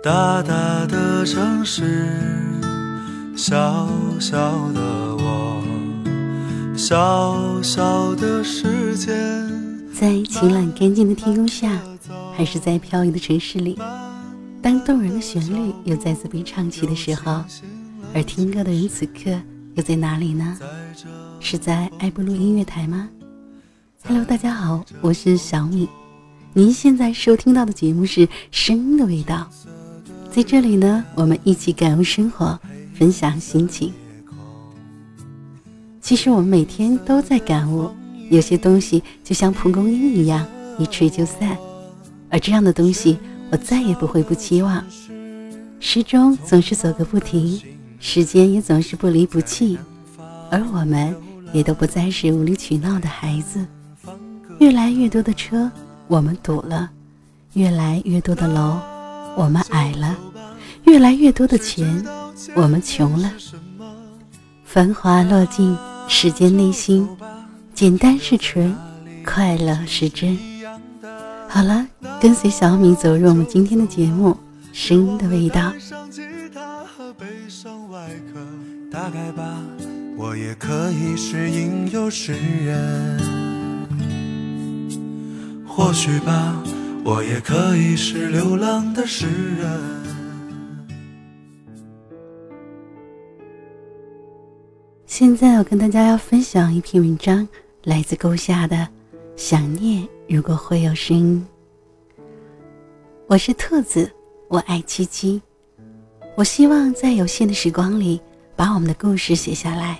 大大的城市，小小的我，小小的世界。在晴朗干净的天空下，还是在飘逸的城市里，当动人的旋律又再次被唱起的时候，而听歌的人此刻又在哪里呢？是在爱布鲁音乐台吗？Hello，大家好，我是小米。您现在收听到的节目是《声音的味道》。在这里呢，我们一起感悟生活，分享心情。其实我们每天都在感悟，有些东西就像蒲公英一样，一吹就散。而这样的东西，我再也不会不期望。时钟总是走个不停，时间也总是不离不弃，而我们也都不再是无理取闹的孩子。越来越多的车，我们堵了；越来越多的楼。我们矮了，越来越多的钱，我们穷了。繁华落尽，世间内心，简单是纯，快乐是真。好了，跟随小米走入我们今天的节目，声音的味道。大概吧，我也可以是吟游诗人，或许吧。我也可以是流浪的诗人。现在我跟大家要分享一篇文章，来自勾下的《想念如果会有声音》。我是兔子，我爱七七。我希望在有限的时光里，把我们的故事写下来。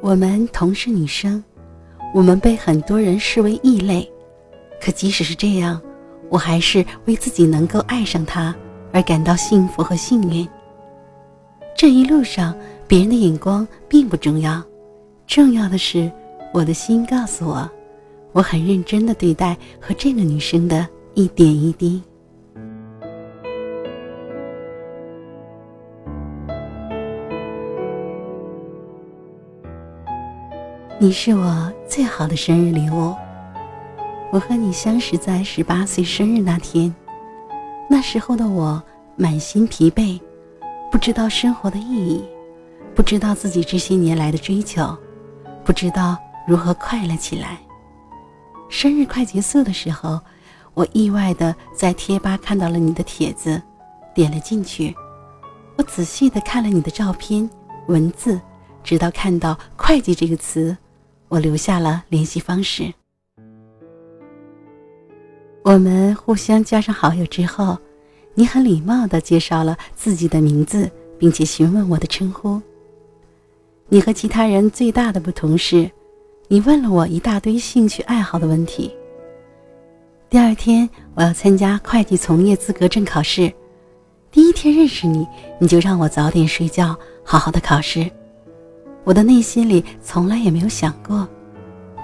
我们同是女生，我们被很多人视为异类。可即使是这样，我还是为自己能够爱上他而感到幸福和幸运。这一路上，别人的眼光并不重要，重要的是我的心告诉我，我很认真的对待和这个女生的一点一滴。你是我最好的生日礼物。我和你相识在十八岁生日那天，那时候的我满心疲惫，不知道生活的意义，不知道自己这些年来的追求，不知道如何快乐起来。生日快结束的时候，我意外的在贴吧看到了你的帖子，点了进去。我仔细的看了你的照片、文字，直到看到“会计”这个词，我留下了联系方式。我们互相加上好友之后，你很礼貌地介绍了自己的名字，并且询问我的称呼。你和其他人最大的不同是，你问了我一大堆兴趣爱好的问题。第二天我要参加会计从业资格证考试，第一天认识你，你就让我早点睡觉，好好的考试。我的内心里从来也没有想过，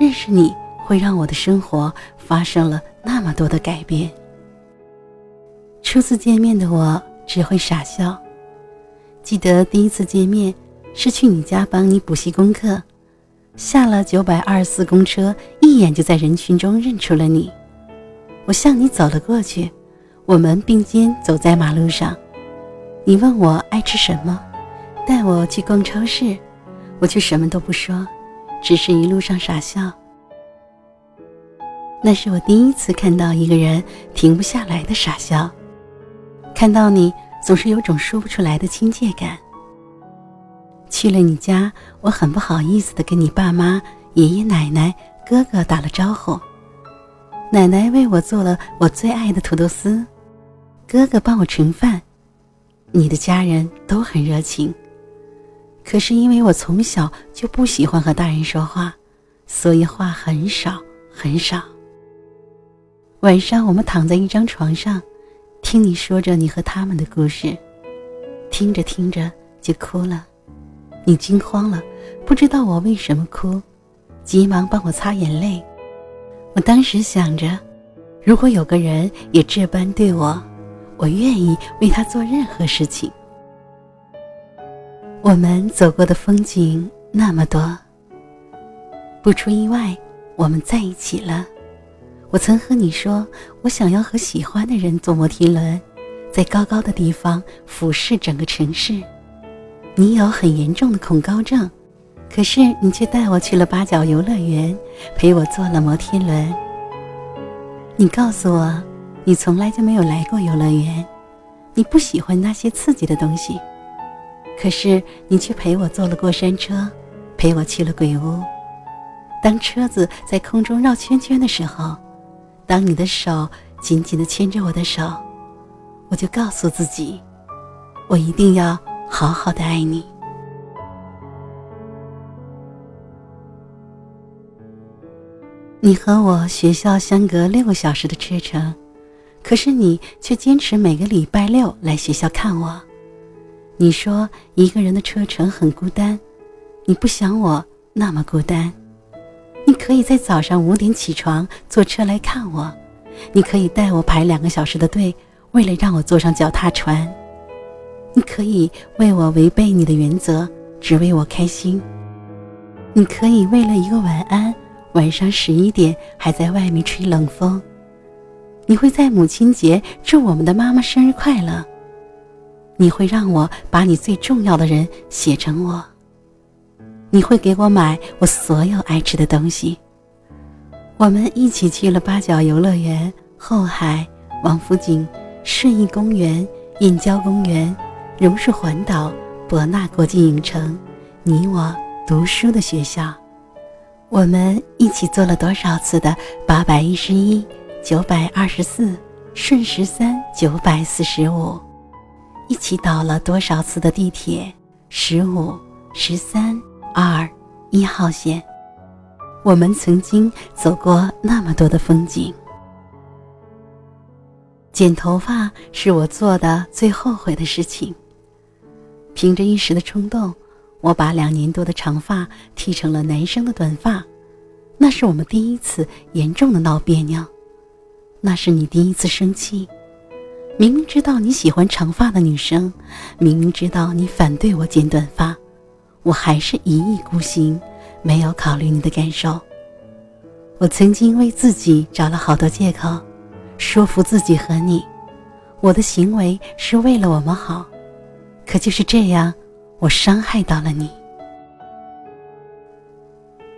认识你会让我的生活发生了。那么多的改变。初次见面的我只会傻笑。记得第一次见面是去你家帮你补习功课，下了九百二十四公车，一眼就在人群中认出了你。我向你走了过去，我们并肩走在马路上。你问我爱吃什么，带我去逛超市，我却什么都不说，只是一路上傻笑。那是我第一次看到一个人停不下来的傻笑，看到你总是有种说不出来的亲切感。去了你家，我很不好意思的跟你爸妈、爷爷奶奶、哥哥打了招呼。奶奶为我做了我最爱的土豆丝，哥哥帮我盛饭。你的家人都很热情，可是因为我从小就不喜欢和大人说话，所以话很少很少。晚上，我们躺在一张床上，听你说着你和他们的故事，听着听着就哭了。你惊慌了，不知道我为什么哭，急忙帮我擦眼泪。我当时想着，如果有个人也这般对我，我愿意为他做任何事情。我们走过的风景那么多，不出意外，我们在一起了。我曾和你说，我想要和喜欢的人坐摩天轮，在高高的地方俯视整个城市。你有很严重的恐高症，可是你却带我去了八角游乐园，陪我坐了摩天轮。你告诉我，你从来就没有来过游乐园，你不喜欢那些刺激的东西。可是你却陪我坐了过山车，陪我去了鬼屋。当车子在空中绕圈圈的时候，当你的手紧紧地牵着我的手，我就告诉自己，我一定要好好的爱你。你和我学校相隔六个小时的车程，可是你却坚持每个礼拜六来学校看我。你说一个人的车程很孤单，你不想我那么孤单。你可以在早上五点起床坐车来看我，你可以带我排两个小时的队，为了让我坐上脚踏船。你可以为我违背你的原则，只为我开心。你可以为了一个晚安。晚上十一点还在外面吹冷风。你会在母亲节祝我们的妈妈生日快乐。你会让我把你最重要的人写成我。你会给我买我所有爱吃的东西。我们一起去了八角游乐园、后海、王府井、顺义公园、燕郊公园、榕树环岛、博纳国际影城，你我读书的学校。我们一起坐了多少次的八百一十一、九百二十四、顺十三、九百四十五？一起倒了多少次的地铁？十五、十三、二、一号线？我们曾经走过那么多的风景。剪头发是我做的最后悔的事情。凭着一时的冲动。我把两年多的长发剃成了男生的短发，那是我们第一次严重的闹别扭，那是你第一次生气。明明知道你喜欢长发的女生，明明知道你反对我剪短发，我还是一意孤行，没有考虑你的感受。我曾经为自己找了好多借口，说服自己和你，我的行为是为了我们好，可就是这样。我伤害到了你。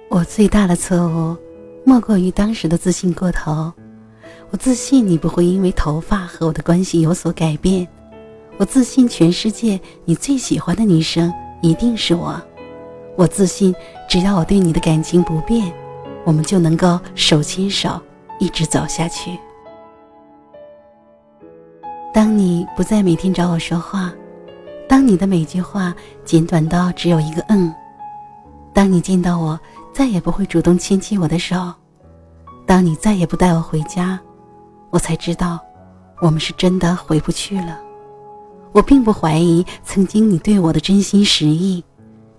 我最大的错误，莫过于当时的自信过头。我自信你不会因为头发和我的关系有所改变。我自信全世界你最喜欢的女生一定是我。我自信只要我对你的感情不变，我们就能够手牵手一直走下去。当你不再每天找我说话。当你的每句话简短到只有一个“嗯”，当你见到我再也不会主动牵起我的手，当你再也不带我回家，我才知道，我们是真的回不去了。我并不怀疑曾经你对我的真心实意，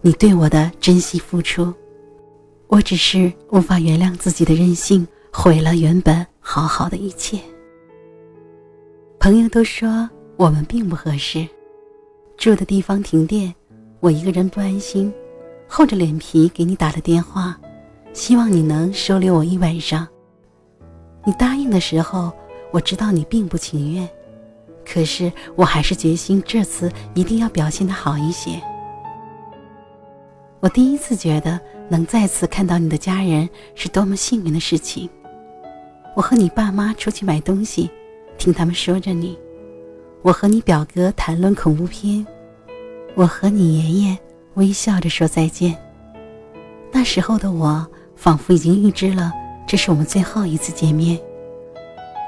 你对我的真心付出，我只是无法原谅自己的任性，毁了原本好好的一切。朋友都说我们并不合适。住的地方停电，我一个人不安心，厚着脸皮给你打了电话，希望你能收留我一晚上。你答应的时候，我知道你并不情愿，可是我还是决心这次一定要表现的好一些。我第一次觉得能再次看到你的家人是多么幸运的事情。我和你爸妈出去买东西，听他们说着你。我和你表哥谈论恐怖片，我和你爷爷微笑着说再见。那时候的我仿佛已经预知了这是我们最后一次见面，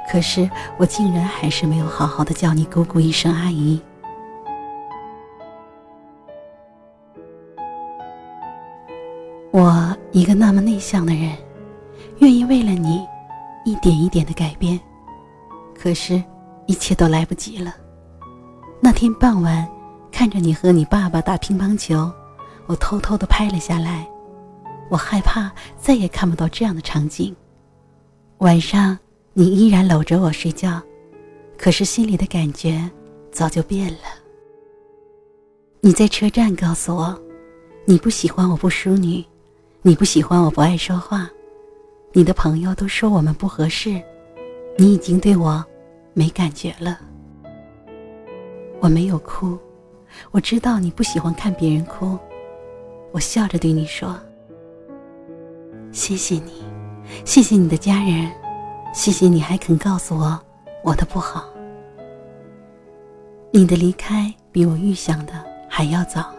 可是我竟然还是没有好好的叫你姑姑一声阿姨。我一个那么内向的人，愿意为了你一点一点的改变，可是，一切都来不及了。那天傍晚，看着你和你爸爸打乒乓球，我偷偷的拍了下来。我害怕再也看不到这样的场景。晚上，你依然搂着我睡觉，可是心里的感觉早就变了。你在车站告诉我，你不喜欢我不淑女，你不喜欢我不爱说话，你的朋友都说我们不合适，你已经对我没感觉了。我没有哭，我知道你不喜欢看别人哭。我笑着对你说：“谢谢你，谢谢你的家人，谢谢你还肯告诉我我的不好。你的离开比我预想的还要早。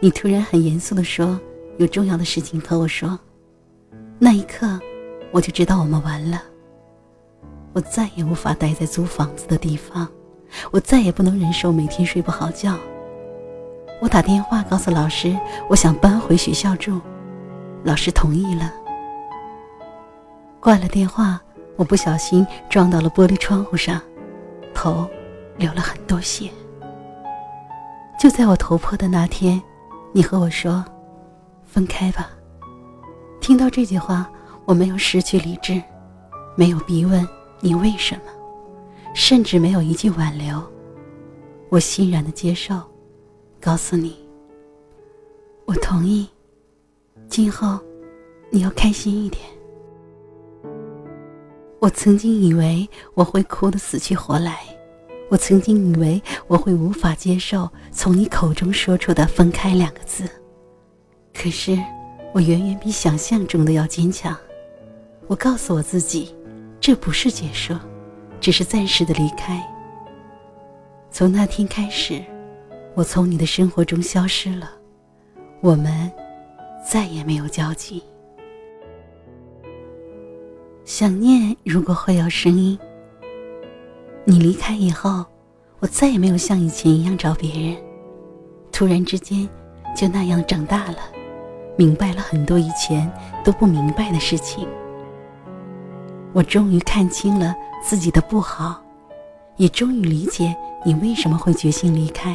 你突然很严肃地说有重要的事情和我说，那一刻我就知道我们完了。我再也无法待在租房子的地方，我再也不能忍受每天睡不好觉。”我打电话告诉老师，我想搬回学校住，老师同意了。挂了电话，我不小心撞到了玻璃窗户上，头流了很多血。就在我头破的那天，你和我说：“分开吧。”听到这句话，我没有失去理智，没有逼问你为什么，甚至没有一句挽留，我欣然的接受。告诉你，我同意。今后你要开心一点。我曾经以为我会哭得死去活来，我曾经以为我会无法接受从你口中说出的“分开”两个字。可是我远远比想象中的要坚强。我告诉我自己，这不是结束，只是暂时的离开。从那天开始。我从你的生活中消失了，我们再也没有交集。想念如果会有声音，你离开以后，我再也没有像以前一样找别人。突然之间，就那样长大了，明白了很多以前都不明白的事情。我终于看清了自己的不好，也终于理解你为什么会决心离开。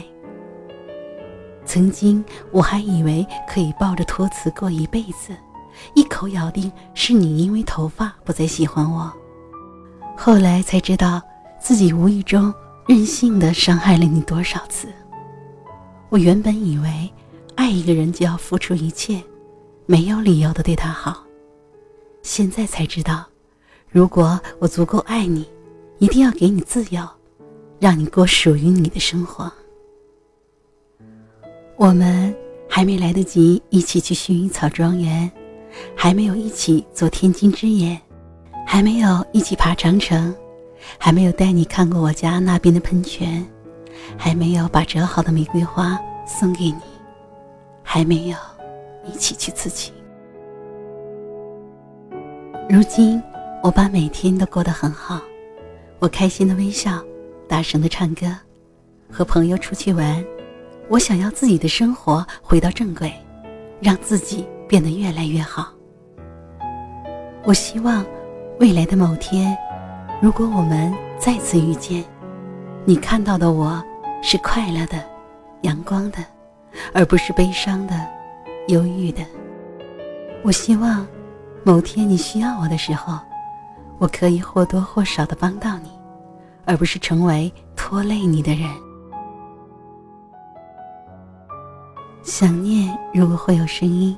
曾经我还以为可以抱着托词过一辈子，一口咬定是你因为头发不再喜欢我。后来才知道自己无意中任性的伤害了你多少次。我原本以为爱一个人就要付出一切，没有理由的对他好。现在才知道，如果我足够爱你，一定要给你自由，让你过属于你的生活。我们还没来得及一起去薰衣草庄园，还没有一起做天津之眼，还没有一起爬长城，还没有带你看过我家那边的喷泉，还没有把折好的玫瑰花送给你，还没有一起去刺青。如今，我把每天都过得很好，我开心的微笑，大声的唱歌，和朋友出去玩。我想要自己的生活回到正轨，让自己变得越来越好。我希望未来的某天，如果我们再次遇见，你看到的我是快乐的、阳光的，而不是悲伤的、忧郁的。我希望某天你需要我的时候，我可以或多或少的帮到你，而不是成为拖累你的人。想念，如果会有声音，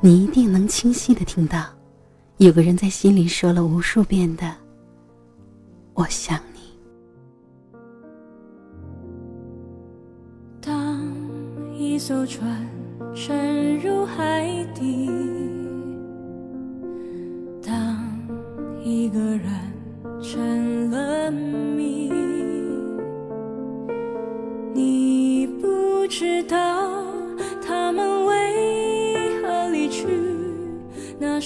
你一定能清晰的听到，有个人在心里说了无数遍的“我想你”。当一艘船沉入海底，当一个人成了谜，你不知道。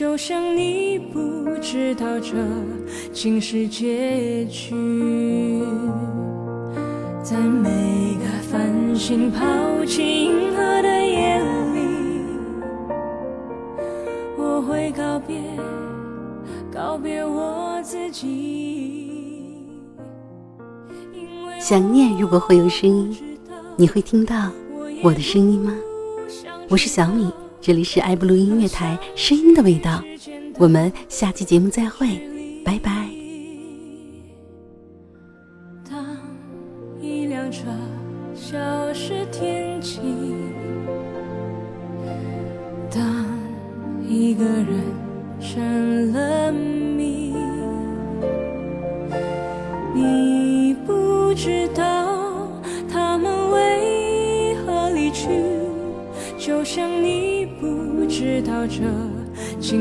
就像你不知道这竟是结局，在每个繁星抛弃银河的夜里，我会告别，告别我自己。想念如果会有声音，你会听到我的声音吗？我是小米，这里是爱布鲁音乐台，声音的味道。我们下期节目再会，拜拜。